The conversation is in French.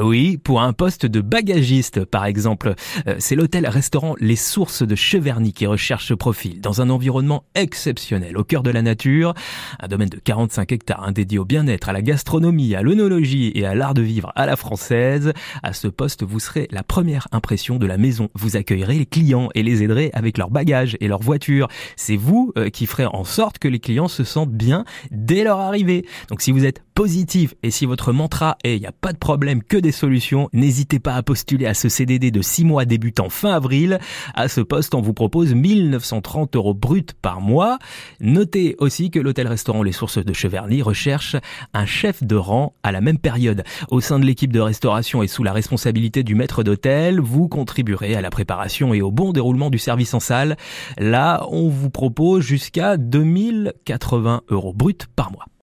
Oui, pour un poste de bagagiste, par exemple. Euh, c'est l'hôtel-restaurant Les Sources de Cheverny qui recherche ce profil, dans un environnement exceptionnel, au cœur de la nature, un domaine de 45 hectares, dédié au bien-être, à la gastronomie, à l'œnologie et à l'art de vivre à la française. À ce poste, vous serez la première impression de la maison. Vous accueillerez les clients et les aiderez avec leurs bagages et leurs voitures. C'est vous euh, qui ferez en sorte que les clients se sentent bien dès leur arrivée. Donc si vous êtes positif et si votre mantra est il n'y a pas de problème que des solutions, n'hésitez pas à postuler à ce CDD de 6 mois débutant fin avril. À ce poste, on vous propose 1930 euros bruts par mois. Notez aussi que l'hôtel-restaurant Les Sources de Cheverny recherche un chef de rang à la même période. Au sein de l'équipe de restauration et sous la responsabilité du maître d'hôtel, vous contribuerez à la préparation et au bon déroulement du service en salle. Là, on vous propose jusqu'à 2080 euros bruts par mois.